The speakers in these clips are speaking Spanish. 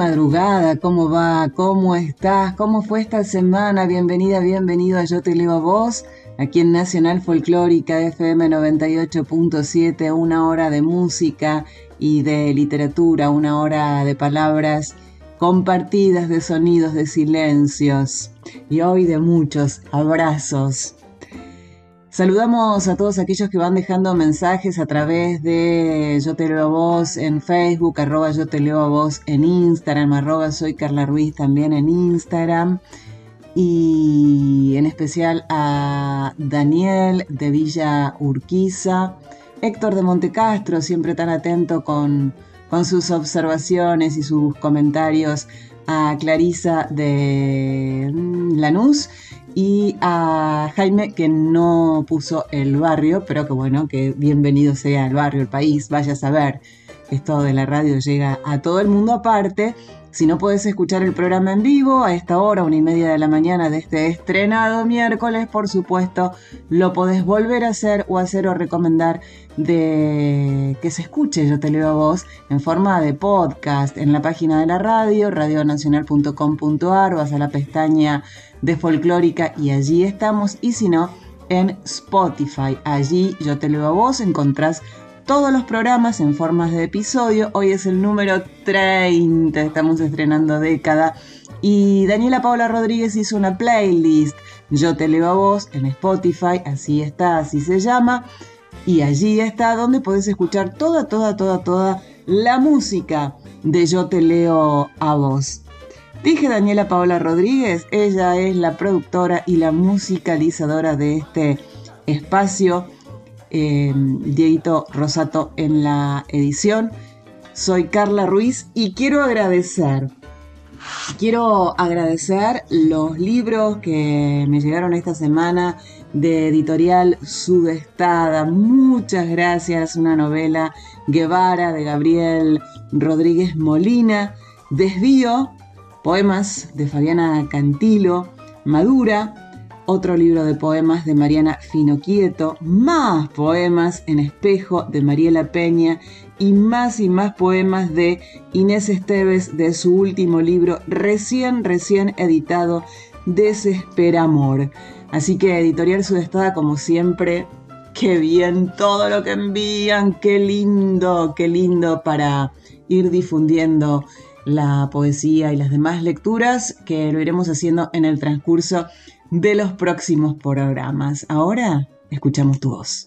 Madrugada, ¿cómo va? ¿Cómo estás? ¿Cómo fue esta semana? Bienvenida, bienvenido a Yo Te Leo a Vos, aquí en Nacional Folclórica FM 98.7, una hora de música y de literatura, una hora de palabras compartidas, de sonidos, de silencios y hoy de muchos abrazos. Saludamos a todos aquellos que van dejando mensajes a través de Yo Te Leo a Vos en Facebook, arroba Yo Te Leo a Vos en Instagram, arroba Soy Carla Ruiz también en Instagram. Y en especial a Daniel de Villa Urquiza, Héctor de Montecastro, siempre tan atento con, con sus observaciones y sus comentarios, a Clarisa de mm, Lanús y a Jaime que no puso el barrio, pero que bueno, que bienvenido sea el barrio, el país, vaya a saber. Esto de la radio llega a todo el mundo aparte. Si no puedes escuchar el programa en vivo a esta hora, una y media de la mañana de este estrenado miércoles, por supuesto, lo podés volver a hacer o hacer o recomendar de que se escuche, yo te leo a vos, en forma de podcast en la página de la radio, radionacional.com.ar, vas a la pestaña de folclórica y allí estamos, y si no, en Spotify. Allí yo te leo a vos, encontrás todos los programas en formas de episodio. Hoy es el número 30, estamos estrenando década. Y Daniela Paula Rodríguez hizo una playlist, Yo te leo a vos, en Spotify, así está, así se llama. Y allí está donde podés escuchar toda, toda, toda, toda la música de Yo te leo a vos. Dije Daniela Paola Rodríguez, ella es la productora y la musicalizadora de este espacio. Eh, Dieguito Rosato en la edición. Soy Carla Ruiz y quiero agradecer, quiero agradecer los libros que me llegaron esta semana de editorial Sudestada. Muchas gracias, una novela Guevara de Gabriel Rodríguez Molina. Desvío poemas de Fabiana Cantilo, Madura, otro libro de poemas de Mariana Finoquieto, más poemas en espejo de Mariela Peña y más y más poemas de Inés Esteves de su último libro recién, recién editado, Desespera Amor. Así que Editorial Sudestada, como siempre, qué bien todo lo que envían, qué lindo, qué lindo para ir difundiendo la poesía y las demás lecturas que lo iremos haciendo en el transcurso de los próximos programas. Ahora escuchamos tu voz.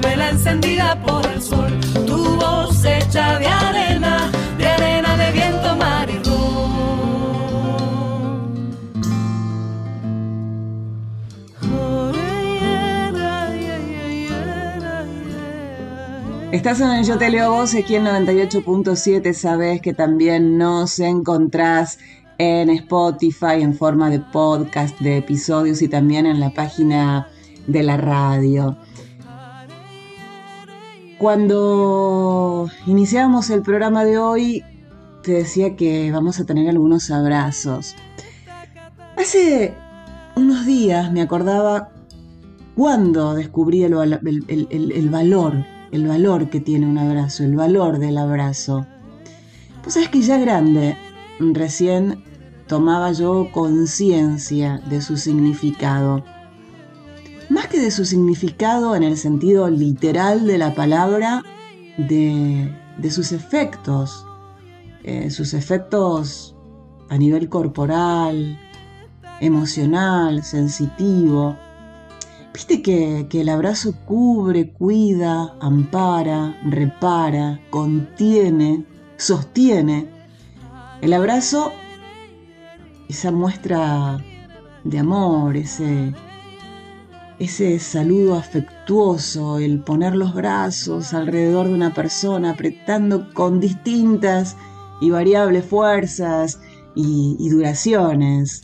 Vela encendida por el sol. Tu voz hecha de arena, de arena de viento, mar. Estás en el Yo Te Leo aquí en 98.7, sabes que también nos encontrás en Spotify en forma de podcast, de episodios y también en la página de la radio. Cuando iniciamos el programa de hoy, te decía que vamos a tener algunos abrazos. Hace unos días me acordaba cuando descubrí el, valor, el valor que tiene un abrazo, el valor del abrazo. Pues sabes que ya grande, recién tomaba yo conciencia de su significado. Más que de su significado en el sentido literal de la palabra, de, sus efectos, eh, sus efectos a nivel corporal, emocional, sensitivo. Viste que, que, el abrazo cubre, cuida, ampara, repara, contiene, sostiene. El abrazo, esa muestra de amor, ese, ese saludo afectuoso, el poner los brazos alrededor de una persona, apretando con distintas y variables fuerzas y, duraciones.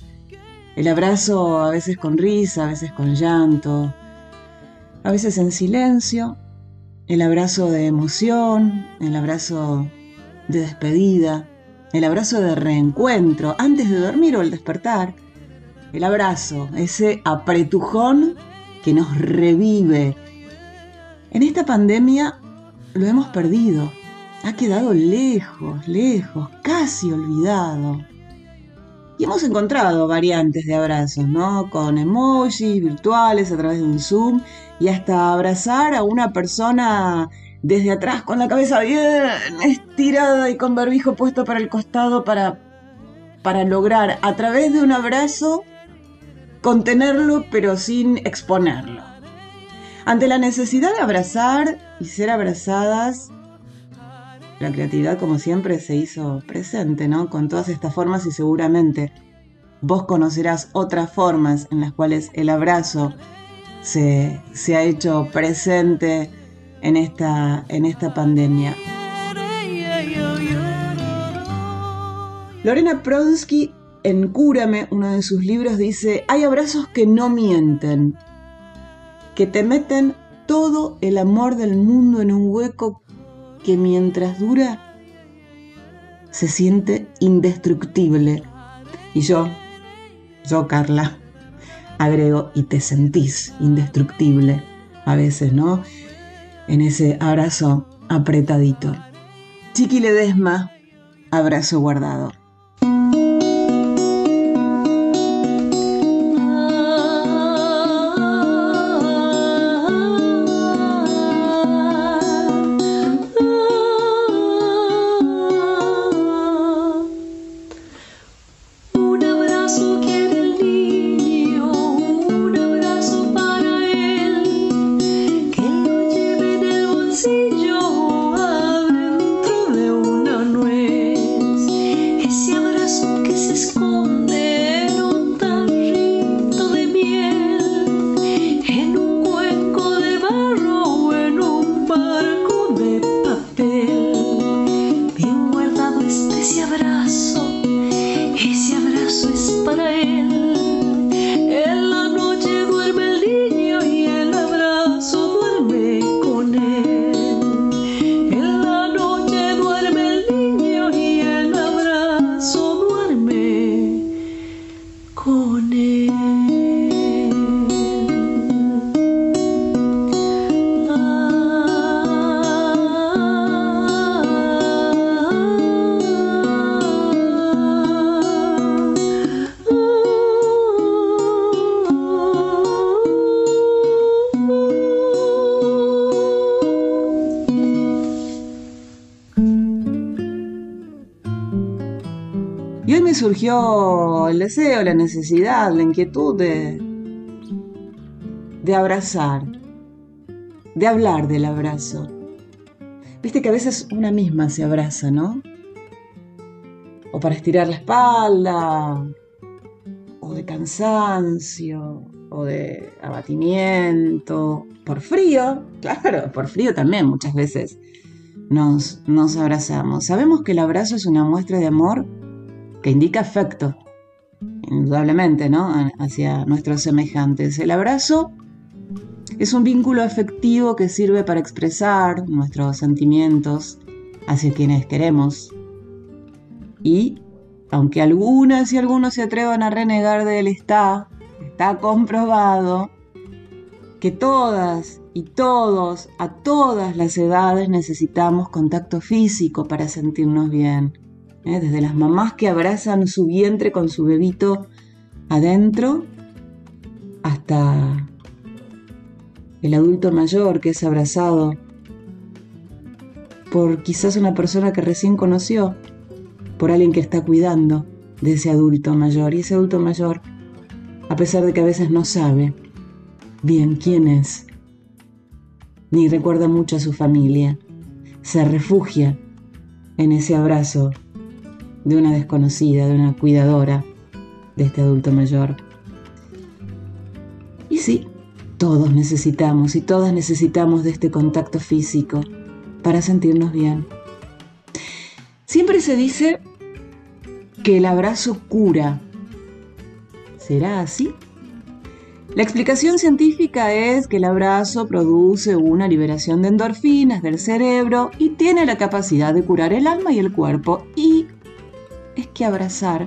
El abrazo a veces con risa, a veces con llanto, a veces en silencio. El abrazo de emoción, el abrazo de despedida, el abrazo de reencuentro antes de dormir o el despertar. El abrazo, ese apretujón que nos revive. En esta pandemia lo hemos perdido. Ha quedado lejos, lejos, casi olvidado. Y hemos encontrado variantes de abrazos, ¿no? Con emojis virtuales a través de un Zoom y hasta abrazar a una persona desde atrás con la cabeza bien estirada y con barbijo puesto para el costado para, para lograr a través de un abrazo contenerlo pero sin exponerlo. Ante la necesidad de abrazar y ser abrazadas, la creatividad como siempre se hizo presente, ¿no? Con todas estas formas y seguramente vos conocerás otras formas en las cuales el abrazo se, se ha hecho presente en esta, en esta pandemia. Lorena Pronsky en Cúrame, uno de sus libros, dice, hay abrazos que no mienten, que te meten todo el amor del mundo en un hueco que mientras dura se siente indestructible. Y yo, yo Carla, agrego, y te sentís indestructible a veces, ¿no? En ese abrazo apretadito. Chiqui Ledesma, abrazo guardado. Surgió el deseo, la necesidad, la inquietud de, de abrazar, de hablar del abrazo. Viste que a veces una misma se abraza, ¿no? O para estirar la espalda, o de cansancio, o de abatimiento, por frío, claro, por frío también muchas veces nos, nos abrazamos. Sabemos que el abrazo es una muestra de amor que indica afecto, indudablemente, ¿no? Hacia nuestros semejantes. El abrazo Es un vínculo afectivo que sirve para expresar nuestros sentimientos hacia quienes queremos. Y, aunque algunas y algunos se atrevan a renegar de él, está, está comprobado que todas y todos, a todas las edades necesitamos contacto físico para sentirnos bien. ¿Eh? Desde las mamás que abrazan su vientre con su bebito adentro hasta el adulto mayor que es abrazado por quizás una persona que recién conoció, por alguien que está cuidando de ese adulto mayor. Y ese adulto mayor, a pesar de que a veces no sabe, bien quién es, ni recuerda mucho a su familia. Se refugia en ese abrazo de una desconocida, de una cuidadora de este adulto mayor. Y sí, todos necesitamos y todas necesitamos de este contacto físico para sentirnos bien. Siempre se dice que el abrazo cura. ¿Será así? La explicación científica es que el abrazo produce una liberación de endorfinas del cerebro y tiene la capacidad de curar el alma y el cuerpo. Y que abrazar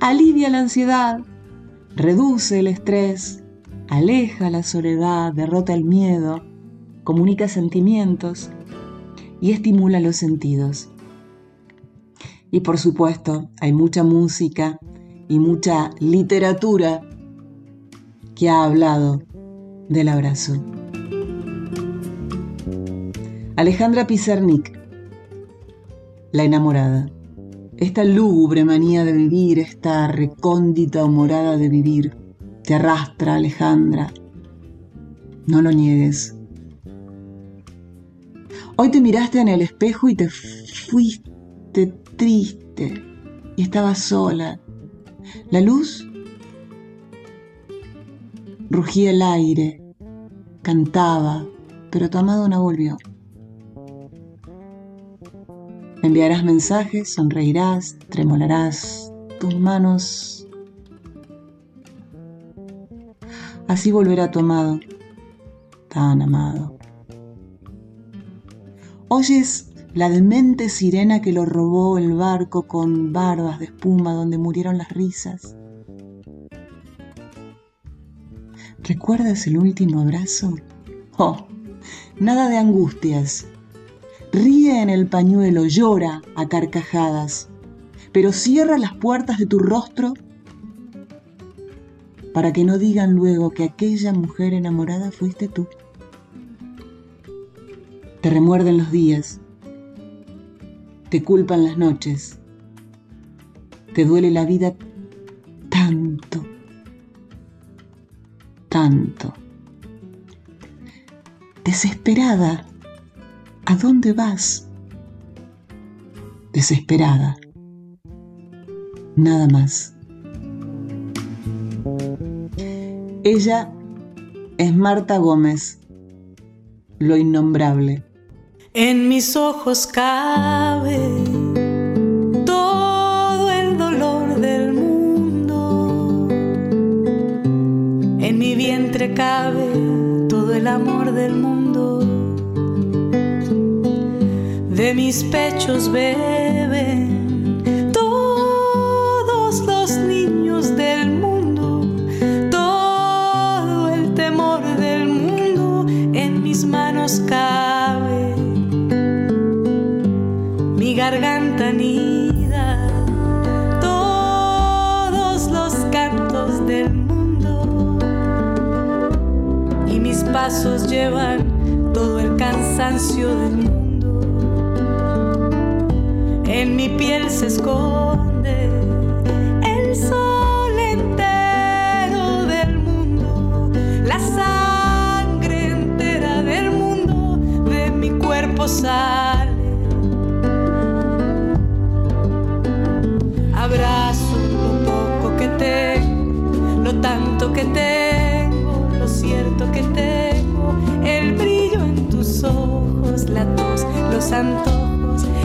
alivia la ansiedad, reduce el estrés, aleja la soledad, derrota el miedo, comunica sentimientos y estimula los sentidos. Y por supuesto, hay mucha música y mucha literatura que ha hablado del abrazo. Alejandra Pizarnik, la enamorada. Esta lúgubre manía de vivir, esta recóndita morada de vivir, te arrastra, Alejandra. No lo niegues. Hoy te miraste en el espejo y te fuiste triste y estabas sola. La luz Rugía el aire, cantaba, pero tu amado no volvió. Enviarás mensajes, sonreirás, tremolarás tus manos. Así volverá tu amado, tan amado. Oyes la demente sirena que lo robó el barco con barbas de espuma donde murieron las risas ¿Recuerdas el último abrazo? Oh, nada de angustias. Ríe en el pañuelo, llora a carcajadas, pero cierra las puertas de tu rostro para que no digan luego que aquella mujer enamorada fuiste tú. Te remuerden los días, te culpan las noches, te duele la vida tanto tanto. Desesperada, ¿a dónde vas? Desesperada, nada más. Ella es Marta Gómez, lo innombrable. En mis ojos cabe cabe todo el amor del mundo. Mis pechos beben todos los niños del mundo, todo el temor del mundo en mis manos cabe. Mi garganta ni pasos llevan todo el cansancio del mundo. En mi piel se esconde el sol entero del mundo, la sangre entera del mundo de mi cuerpo sale. Abrazo lo poco que tengo, lo tanto que tengo, lo cierto que tengo el brillo en tus ojos, la tos, los antojos,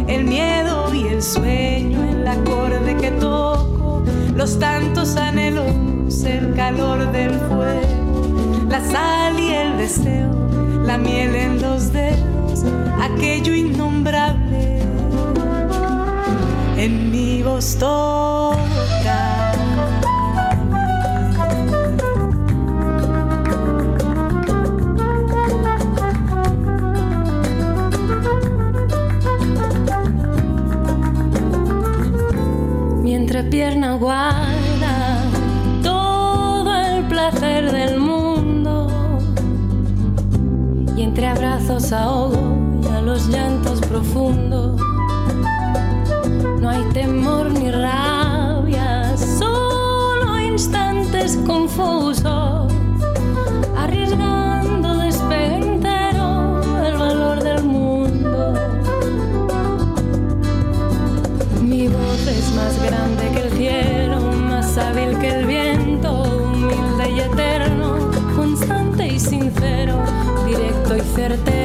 el miedo y el sueño, el acorde que toco, los tantos anhelos, el calor del fuego, la sal y el deseo, la miel en los dedos, aquello innombrable. En mi voz pierna guarda todo el placer del mundo. Y entre abrazos ahogo y a los llantos profundos. No hay temor ni rabia solo instantes confusos directo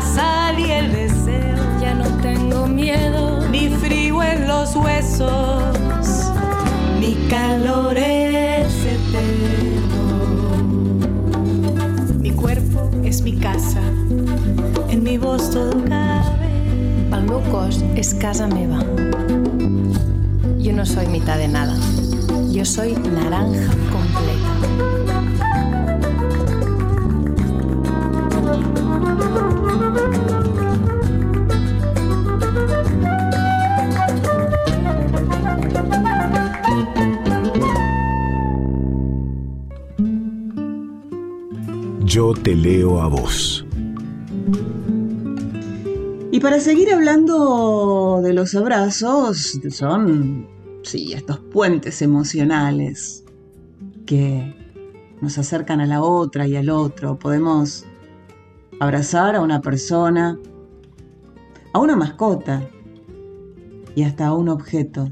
la sal y el deseo. Ya no tengo miedo, ni frío en los huesos, mi calor es eterno. és mi casa, en mi voz todo cabe. El meu cos és casa meva. Yo no soy mitad de nada. Yo soy naranja completa. Yo te leo a vos. Y para seguir hablando de los abrazos, son, sí, estos puentes emocionales que nos acercan a la otra y al otro. Podemos abrazar a una persona, a una mascota y hasta a un objeto.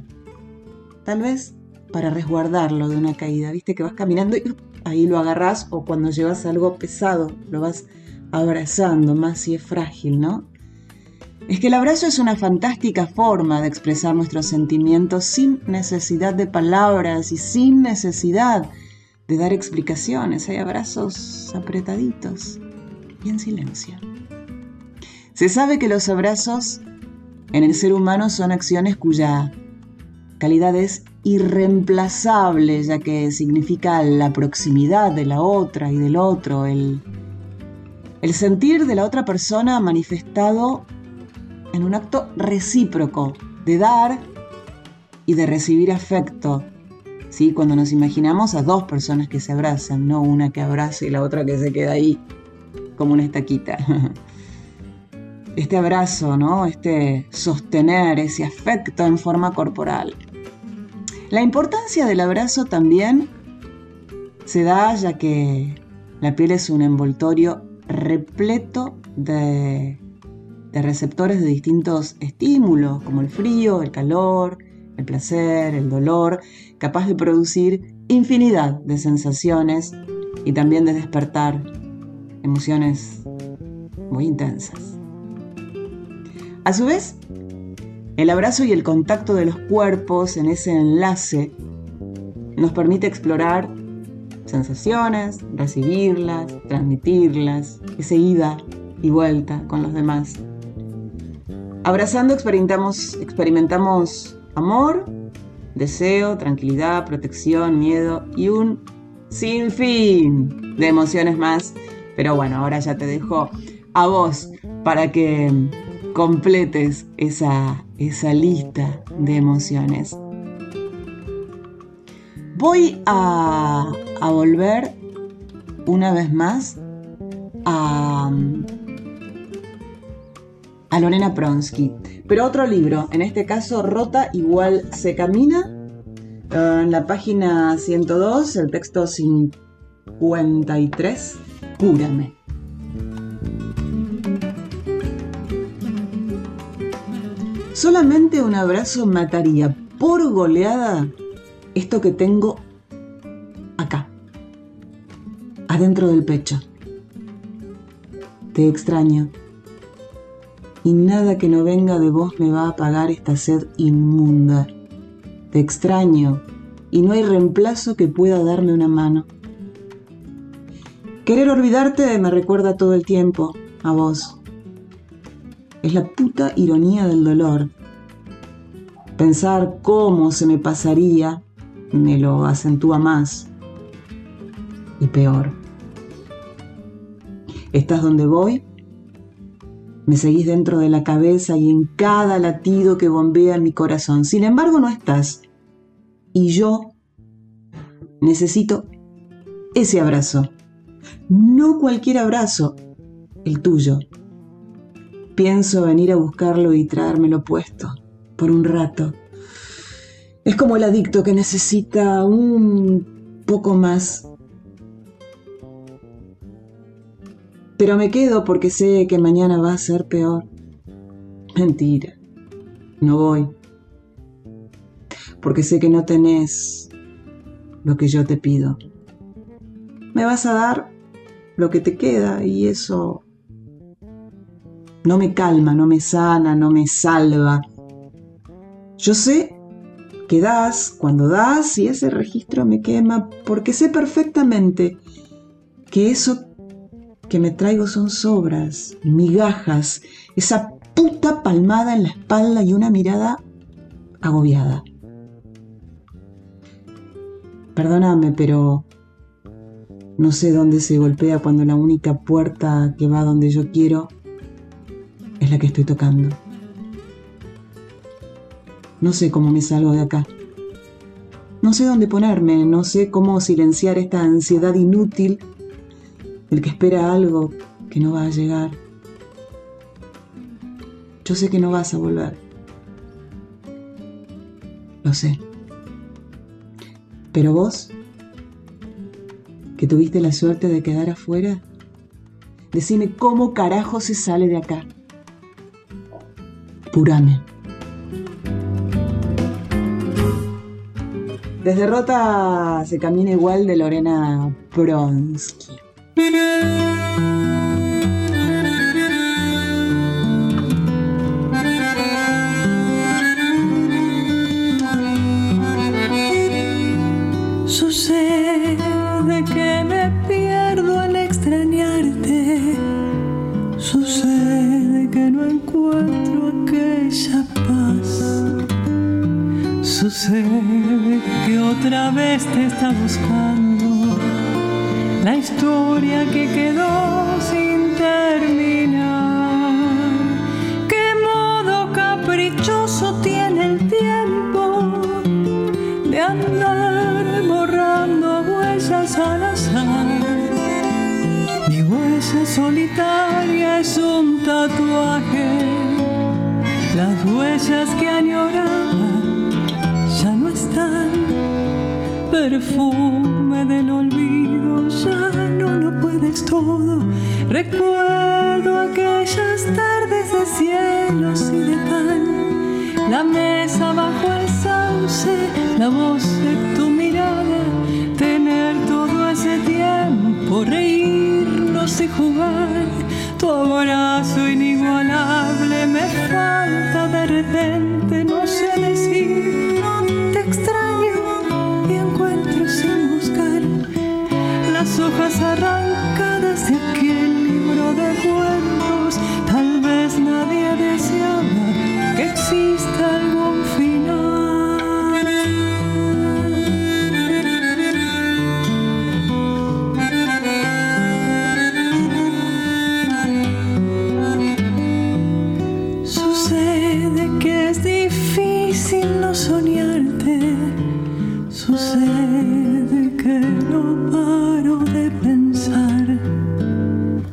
Tal vez para resguardarlo de una caída. Viste que vas caminando y ahí lo agarras o cuando llevas algo pesado lo vas abrazando más si es frágil, ¿no? Es que el abrazo es una fantástica forma de expresar nuestros sentimientos sin necesidad de palabras y sin necesidad de dar explicaciones. Hay abrazos apretaditos en silencio. Se sabe que los abrazos en el ser humano son acciones cuya calidad es irreemplazable, ya que significa la proximidad de la otra y del otro, el, el sentir de la otra persona manifestado en un acto recíproco de dar y de recibir afecto. ¿sí? Cuando nos imaginamos a dos personas que se abrazan, no una que abraza y la otra que se queda ahí como una estaquita. Este abrazo, ¿no? Este sostener ese afecto en forma corporal. La importancia del abrazo también se da ya que la piel es un envoltorio repleto de, receptores de distintos estímulos, como el frío, el calor, el placer, el dolor, capaz de producir infinidad de sensaciones y también de despertar emociones muy intensas. A su vez, el abrazo y el contacto de los cuerpos en ese enlace nos permite explorar sensaciones, recibirlas, transmitirlas, esa ida y vuelta con los demás. Abrazando experimentamos, experimentamos amor, deseo, tranquilidad, protección, miedo y un sinfín de emociones más. Pero bueno, ahora ya te dejo a vos para que completes esa, esa lista de emociones. Voy a, volver una vez más a, a Lorena Pronsky. Pero otro libro, en este caso Rota igual se camina, en la página 102, el texto 53, Cúrame. Solamente un abrazo mataría por goleada esto que tengo acá, adentro del pecho. Te extraño y nada que no venga de vos me va a apagar esta sed inmunda. Te extraño y no hay reemplazo que pueda darme una mano. Querer olvidarte me recuerda todo el tiempo a vos. Es la puta ironía del dolor. Pensar cómo se me pasaría me lo acentúa más y peor. Estás donde voy, me seguís dentro de la cabeza y en cada latido que bombea mi corazón. Sin embargo, no estás. Y yo necesito ese abrazo. No cualquier abrazo, el tuyo. Pienso venir a buscarlo y traérmelo puesto, por un rato. Es como el adicto que necesita un poco más. Pero me quedo porque sé que mañana va a ser peor. Mentira. No voy. Porque sé que no tenés lo que yo te pido. Me vas a dar lo que te queda y eso no me calma, no me sana, no me salva. Yo sé que das cuando das y ese registro me quema porque sé perfectamente que eso que me traigo son sobras, migajas, esa puta palmada en la espalda y una mirada agobiada. Perdóname, pero no sé dónde se golpea cuando la única puerta que va donde yo quiero es la que estoy tocando. No sé cómo me salgo de acá. No sé dónde ponerme, no sé cómo silenciar esta ansiedad inútil del que espera algo que no va a llegar. Yo sé que no vas a volver. Lo sé. Pero vos, que tuviste la suerte de quedar afuera, decime cómo carajo se sale de acá. Purame. Desde Rota se camina igual de Lorena Pronsky. Buscando paro de pensar.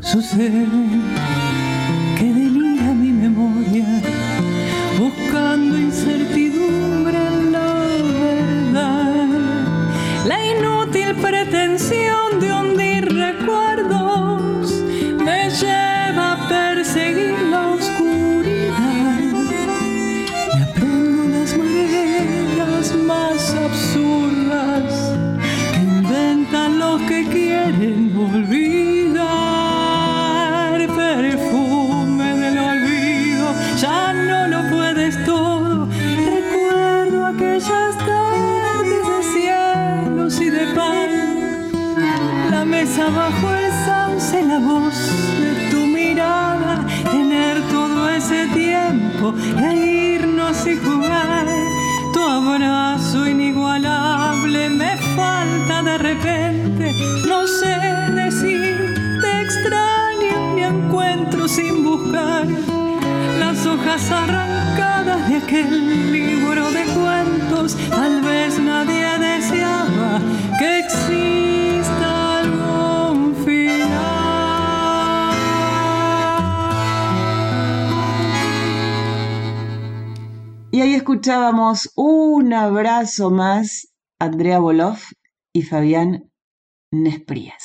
Sucede arrancadas de aquel libro de cuentos, tal vez nadie deseaba que exista algún final. Y ahí escuchábamos un abrazo más, Andrea Boloff y Fabián Nesprías.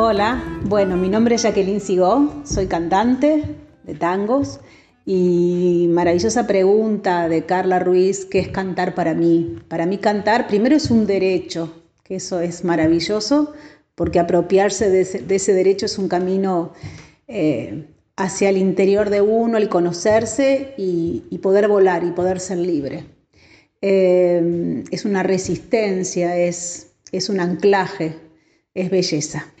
Hola, bueno, mi nombre es Jacqueline Sigó, soy cantante de tangos y maravillosa pregunta de Carla Ruiz, ¿qué es cantar para mí? Para mí cantar primero es un derecho, que eso es maravilloso, porque apropiarse de ese, derecho es un camino eh, hacia el interior de uno, el conocerse y, poder volar y poder ser libre. Eh, es una resistencia, es, es un anclaje, es belleza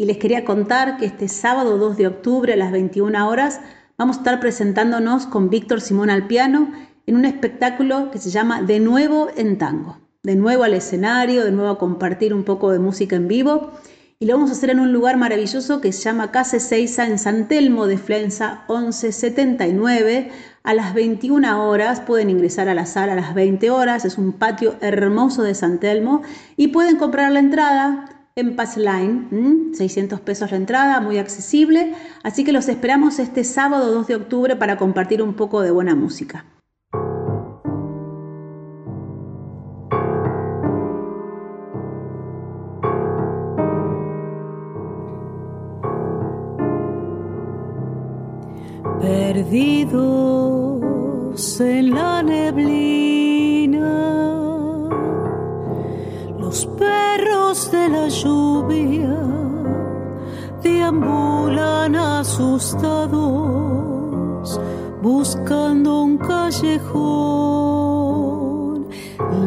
y les quería contar que este sábado 2 de octubre a las 21 horas vamos a estar presentándonos con Víctor Simón al piano en un espectáculo que se llama De nuevo en tango. De nuevo al escenario, de nuevo a compartir un poco de música en vivo y lo vamos a hacer en un lugar maravilloso que se llama Casa Seiza en San Telmo de Flensa 1179 a las 21 horas. Pueden ingresar a la sala a las 20 horas, es un patio hermoso de San Telmo y pueden comprar la entrada en Passline, 600 pesos la entrada, muy accesible, así que los esperamos este sábado 2 de octubre para compartir un poco de buena música. Perdidos en la neblina los perros de la lluvia deambulan asustados buscando un callejón.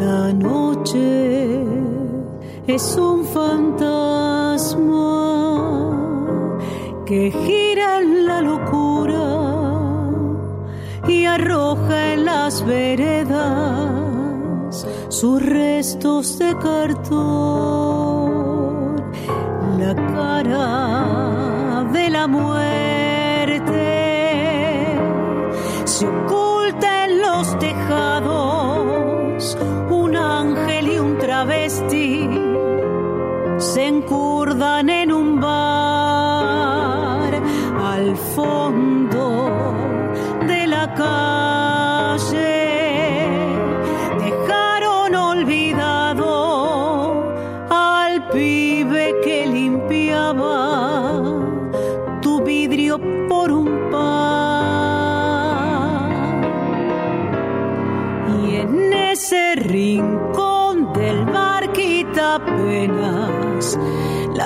La noche es un fantasma que gira en la locura y arroja en las veredas sus restos de cartón, la cara de la muerte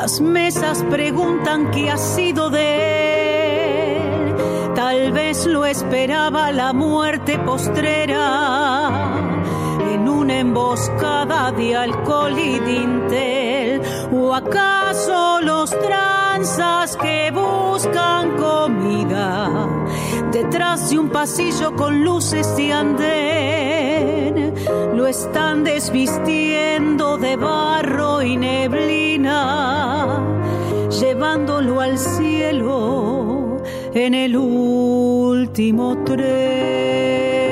las mesas preguntan qué ha sido de él. Tal vez lo esperaba la muerte postrera en una emboscada de alcohol y dintel. ¿O acaso los tranzas que buscan comida detrás de un pasillo con luces y andén lo están desvistiendo de barro llevándolo al cielo en el último tren?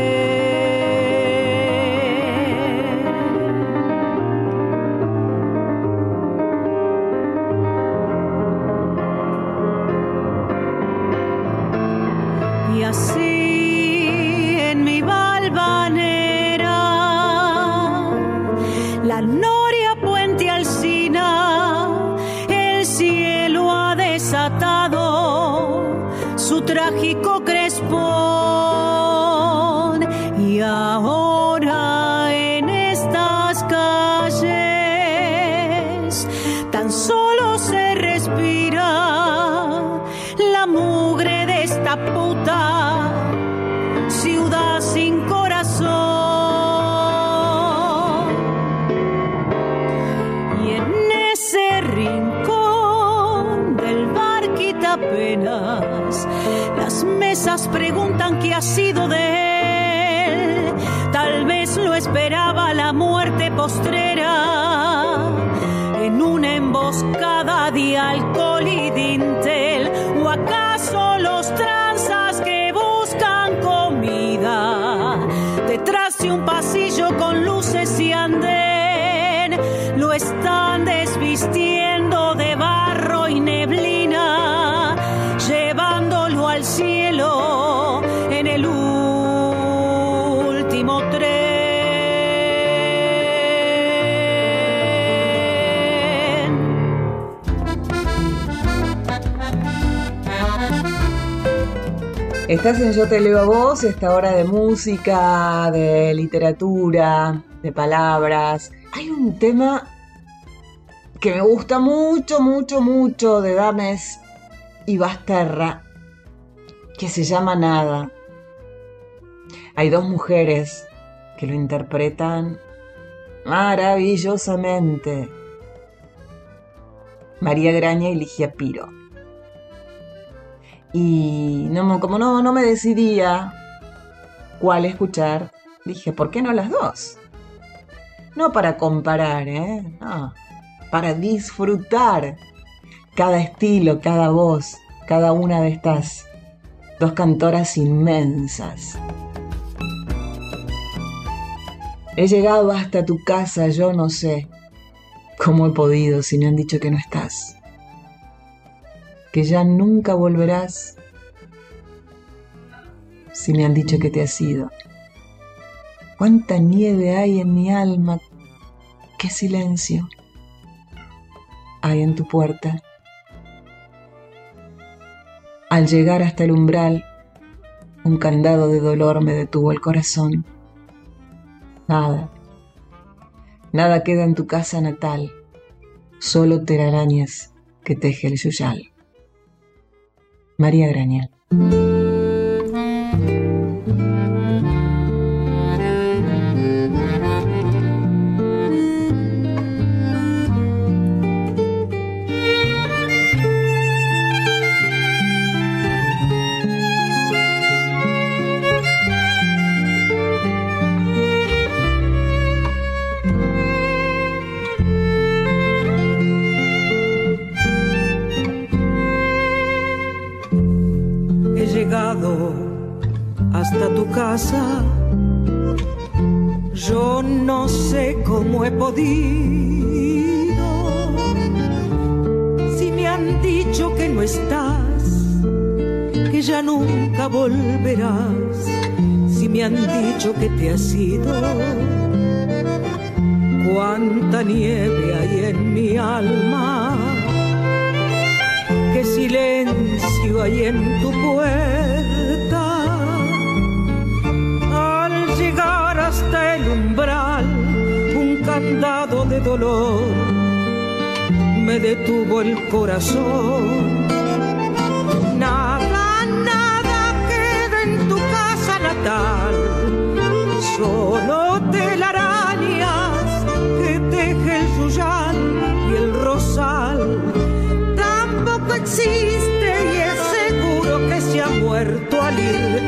Estás en Yo te leo a vos, esta hora de música, de literatura, de palabras. Hay un tema que me gusta mucho, mucho, mucho de Dames y Basterra, que se llama Nada. Hay dos mujeres que lo interpretan maravillosamente. María Graña y Ligia Piro. Y como no, no me decidía cuál escuchar, dije, ¿por qué no las dos? No para comparar, ¿eh? No, para disfrutar cada estilo, cada voz, cada una de estas dos cantoras inmensas. He llegado hasta tu casa, yo no sé cómo he podido si me han dicho que no estás que ya nunca volverás si me han dicho que te has ido. Cuánta nieve hay en mi alma, qué silencio hay en tu puerta. Al llegar hasta el umbral, un candado de dolor me detuvo el corazón. Nada, nada queda en tu casa natal, solo telarañas que teje el yuyal. María Graña. Si me han dicho que te has ido. Cuánta nieve hay en mi alma qué silencio hay en tu puerta. Al llegar hasta el umbral, un candado de dolor me detuvo el corazón.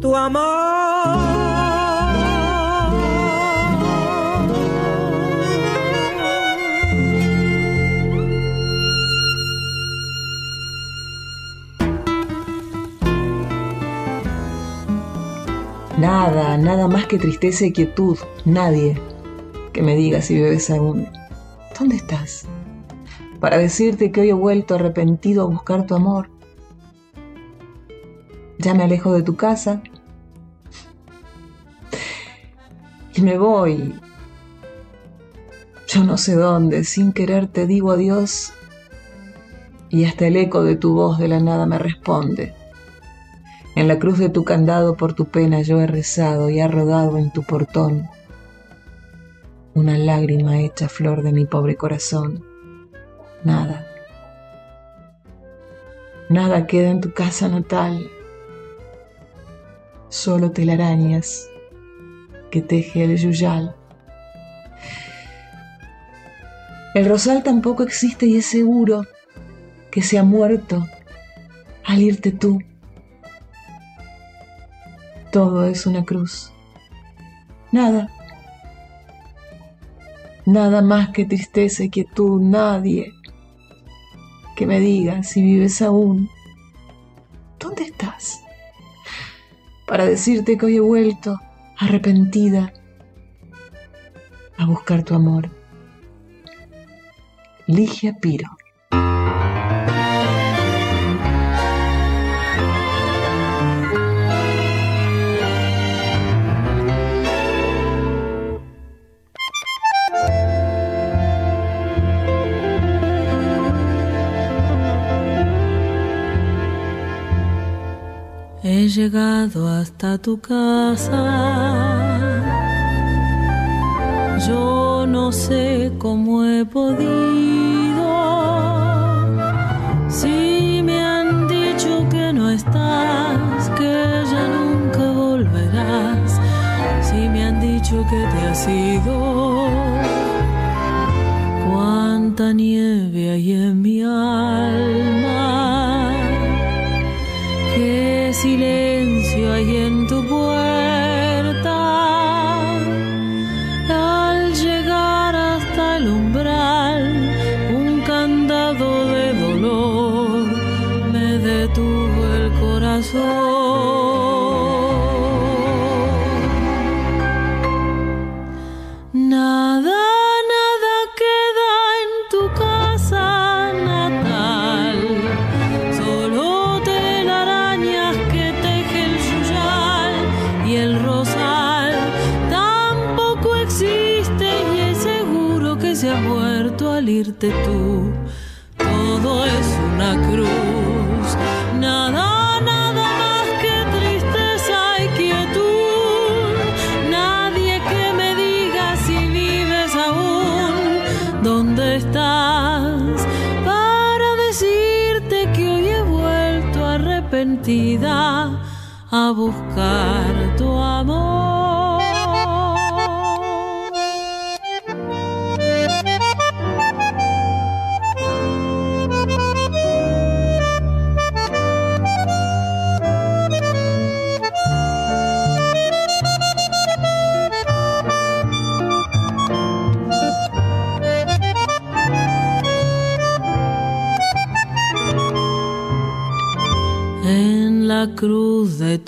Tu amor. Nada, nada más que tristeza y quietud. Nadie que me diga si bebes aún. ¿Dónde estás? Para decirte que hoy he vuelto arrepentido a buscar tu amor. Ya me alejo de tu casa. Y me voy. Yo no sé dónde, sin querer te digo adiós. Y hasta el eco de tu voz de la nada me responde. En la cruz de tu candado por tu pena yo he rezado y ha rodado en tu portón una lágrima hecha flor de mi pobre corazón. Nada. Nada queda en tu casa natal. Solo telarañas que teje el yuyal. El rosal tampoco existe y es seguro que se ha muerto al irte tú. Todo es una cruz. Nada. Nada más que tristeza y quietud, nadie que me diga si vives aún. ¿Dónde estás? Para decirte que hoy he vuelto arrepentida a buscar tu amor. Ligia Piro. Hasta tu casa. Yo no sé cómo he podido. Si me han dicho que no estás, que ya nunca volverás. Si me han dicho que te has ido. Cuánta nieve hay en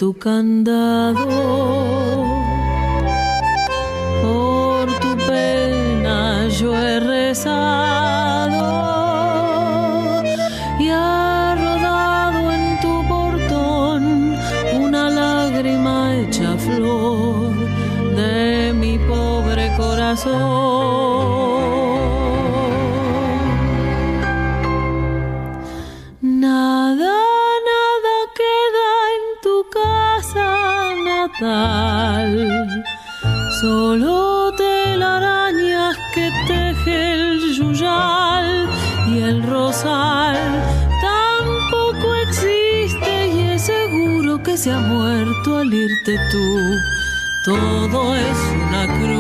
tu candado. Todo es una cruz,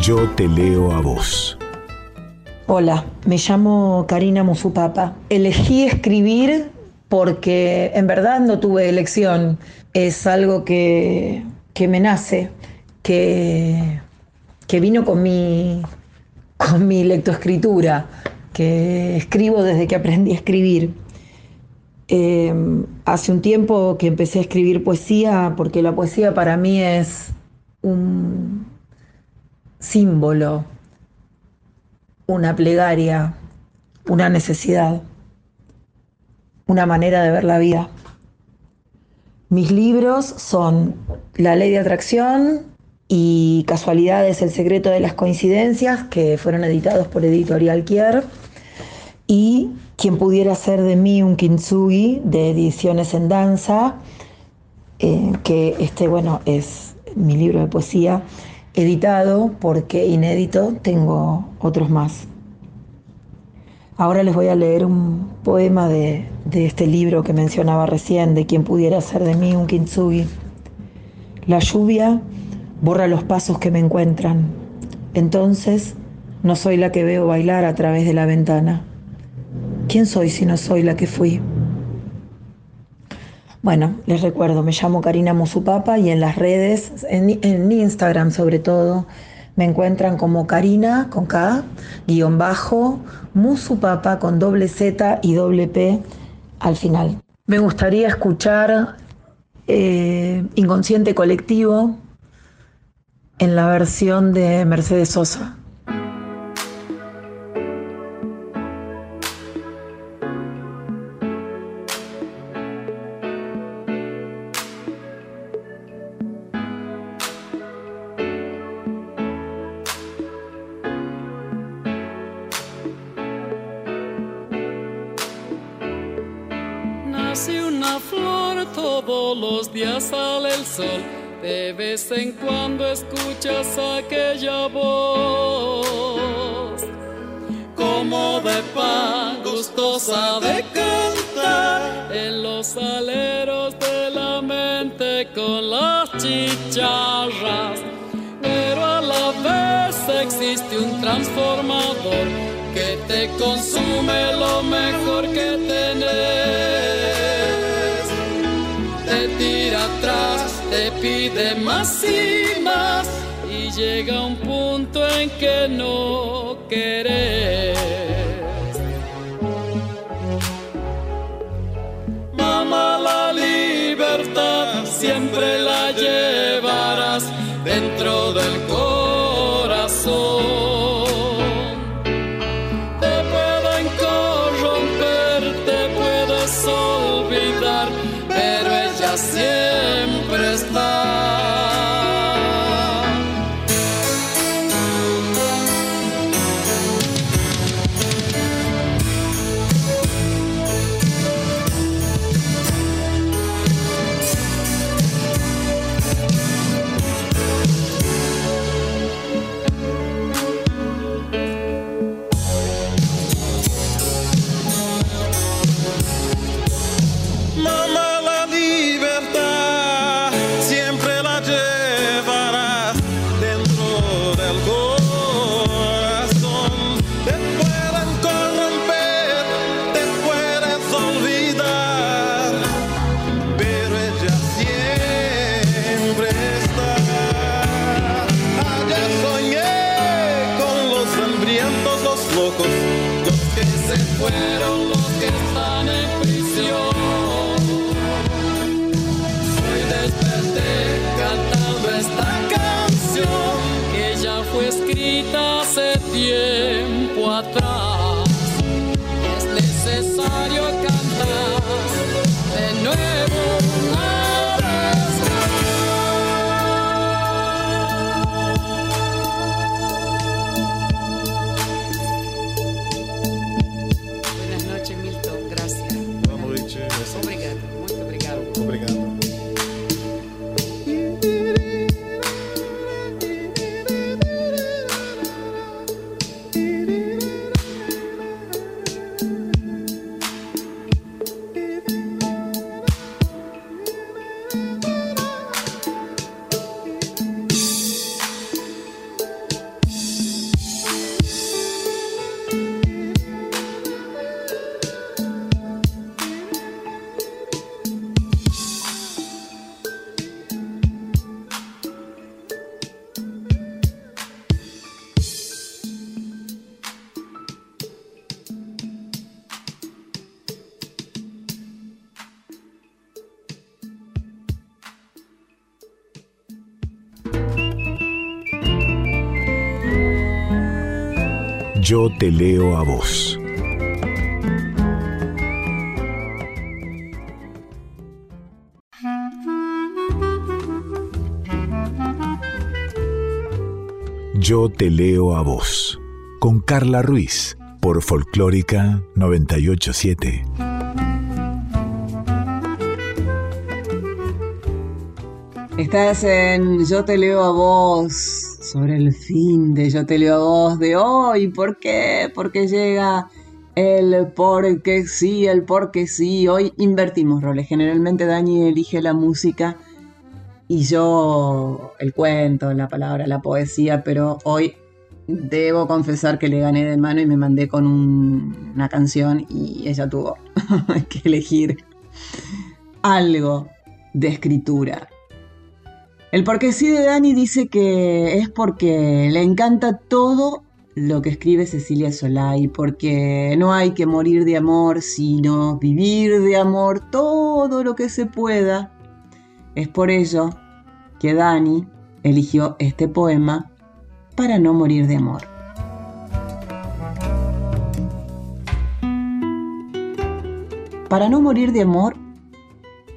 Yo te leo a vos. Hola, me llamo Karina Musupapa. Elegí escribir porque en verdad no tuve elección. Es algo que, me nace, que, que vino con mi, con mi lectoescritura, que escribo desde que aprendí a escribir. Eh, hace un tiempo que empecé a escribir poesía, porque la poesía para mí es un, símbolo, una plegaria, una necesidad, una manera de ver la vida. Mis libros son La ley de atracción y Casualidades, el secreto de las coincidencias, que fueron editados por Editorial Kier, y Quien pudiera ser de mí un kintsugi de Ediciones en Danza, eh, que este, bueno, es mi libro de poesía editado porque inédito tengo otros más. Ahora les voy a leer un poema de, este libro que mencionaba recién, de quien pudiera ser de mí un kintsugi. La lluvia borra los pasos que me encuentran. Entonces no soy la que veo bailar a través de la ventana. ¿Quién soy si no soy la que fui? Bueno, les recuerdo, me llamo Karina Musupapa y en las redes, en, Instagram sobre todo, me encuentran como Karina con K, guion bajo, Musupapa con doble Z y doble P al final. Me gustaría escuchar eh, Inconsciente Colectivo en la versión de Mercedes Sosa. Escuchas aquella voz, como de pan gustosa de cantar en los aleros de la mente con las chicharras. Pero a la vez existe un transformador que te consume lo mejor que tenés te tira atrás, te pide más y y llega un punto en que no querés. Mamá, la libertad siempre la llevarás Yo te leo a vos. Yo te leo a vos. Con Carla Ruiz por Folclórica 987. Estás en Yo te leo a vos sobre el fin de Yo te leo a vos de hoy. ¿Por qué? Porque llega el porque sí, el porque sí. Hoy invertimos roles. Generalmente Dani elige la música y yo el cuento, la palabra, la poesía, pero hoy debo confesar que le gané de mano y me mandé con una canción y ella tuvo que elegir algo de escritura. El porque sí de Dani dice que es porque le encanta todo lo que escribe Cecilia Solay, porque no hay que morir de amor, sino vivir de amor todo lo que se pueda. Es por ello que Dani eligió este poema para no morir de amor. Para no morir de amor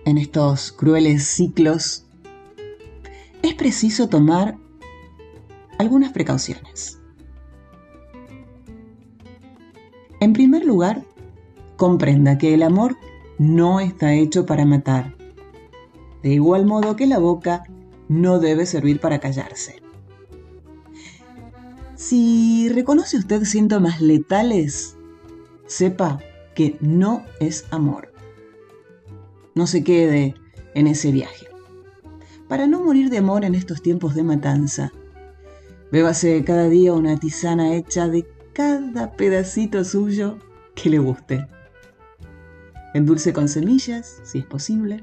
en estos crueles ciclos, es preciso tomar algunas precauciones. En primer lugar, comprenda que el amor no está hecho para matar, de igual modo que la boca no debe servir para callarse. Si reconoce usted síntomas letales, sepa que no es amor. No se quede en ese viaje. Para no morir de amor en estos tiempos de matanza, bébase cada día una tisana hecha de cada pedacito suyo que le guste. Endulce con semillas, si es posible,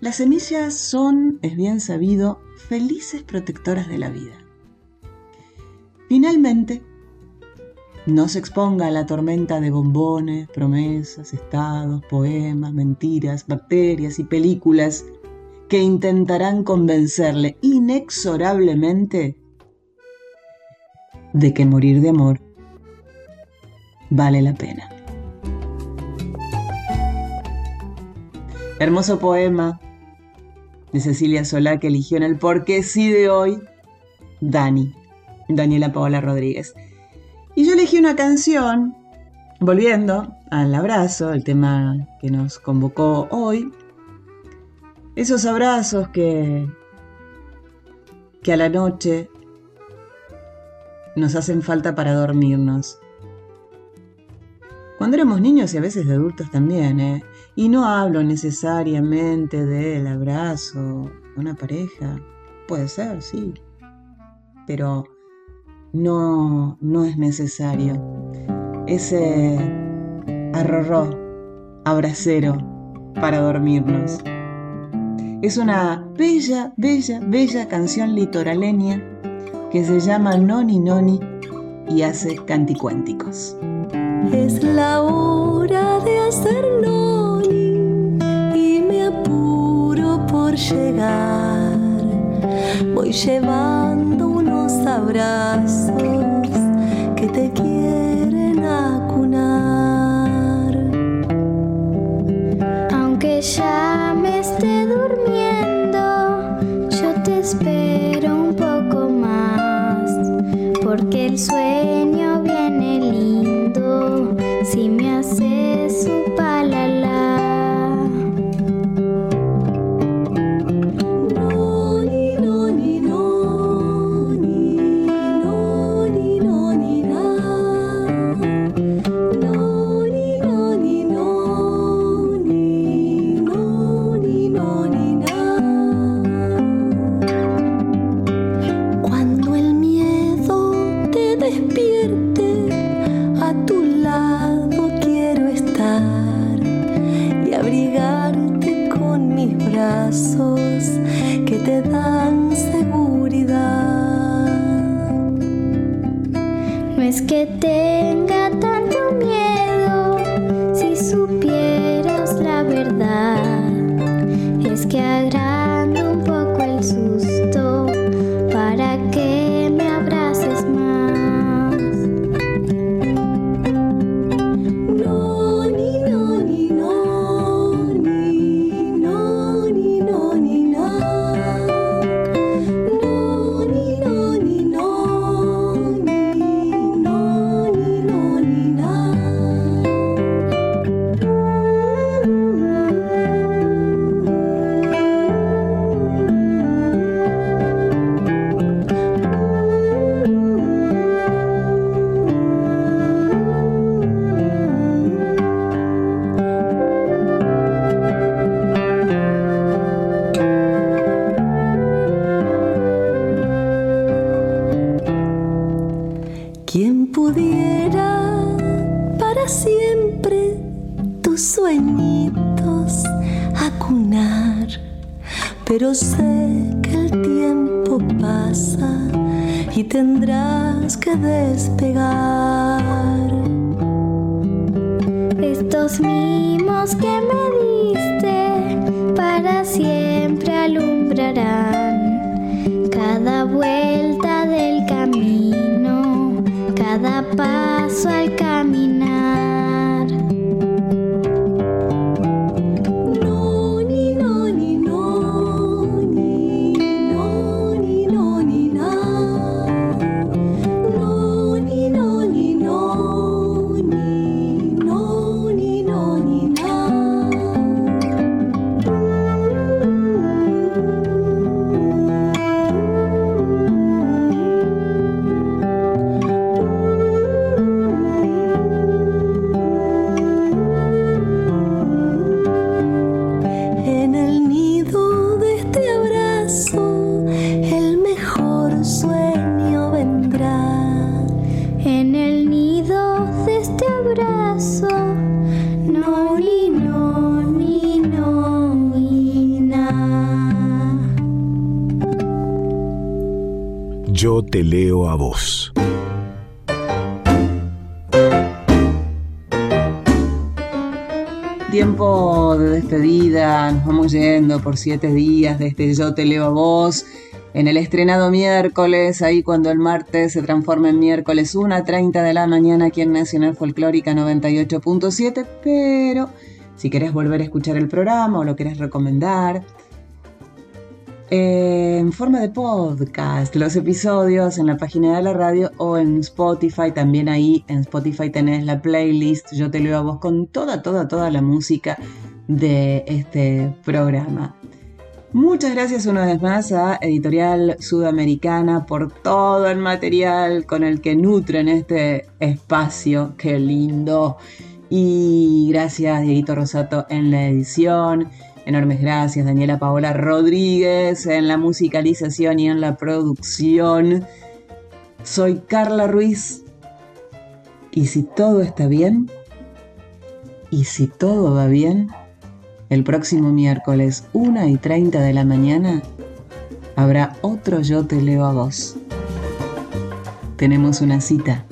las semillas son, es bien sabido, felices protectoras de la vida. Finalmente, no se exponga a la tormenta de bombones, promesas, estados, poemas, mentiras, bacterias y películas que intentarán convencerle inexorablemente de que morir de amor vale la pena. Hermoso poema de Cecilia Solá que eligió en el Porque sí de hoy Dani, Daniela Paola Rodríguez. Y yo elegí una canción, volviendo al abrazo, el tema que nos convocó hoy. Esos abrazos que, que a la noche nos hacen falta para dormirnos. Cuando éramos niños y a veces de adultos también, ¿eh? Y no hablo necesariamente del abrazo de una pareja. Puede ser, sí. Pero no, no es necesario. Ese arrorró, abracero para dormirnos. Es una bella, bella, bella canción litoraleña que se llama Noni Noni y hace canticuénticos. Es la hora de hacerlo llegar. Voy llevando unos abrazos que te quieren acunar. Aunque ya te leo a vos. Tiempo de despedida, nos vamos yendo por siete días desde Yo te leo a vos. En el estrenado miércoles, ahí cuando el martes se transforma en miércoles 1.30 de la mañana aquí en Nacional Folclórica 98.7, pero si querés volver a escuchar el programa o lo querés recomendar, en forma de podcast los episodios en la página de la radio o en Spotify. También ahí en Spotify tenés la playlist. Yo te leo a vos con toda, toda, toda la música de este programa. Muchas gracias una vez más a Editorial Sudamericana por todo el material con el que nutren este espacio. Qué lindo. Y gracias Dieguito Rosato en la edición. Enormes gracias, Daniela Paola Rodríguez, en la musicalización y en la producción. Soy Carla Ruiz. Y si todo está bien, y si todo va bien, el próximo miércoles 1 y 30 de la mañana habrá otro Yo Te Leo a Vos. Tenemos una cita.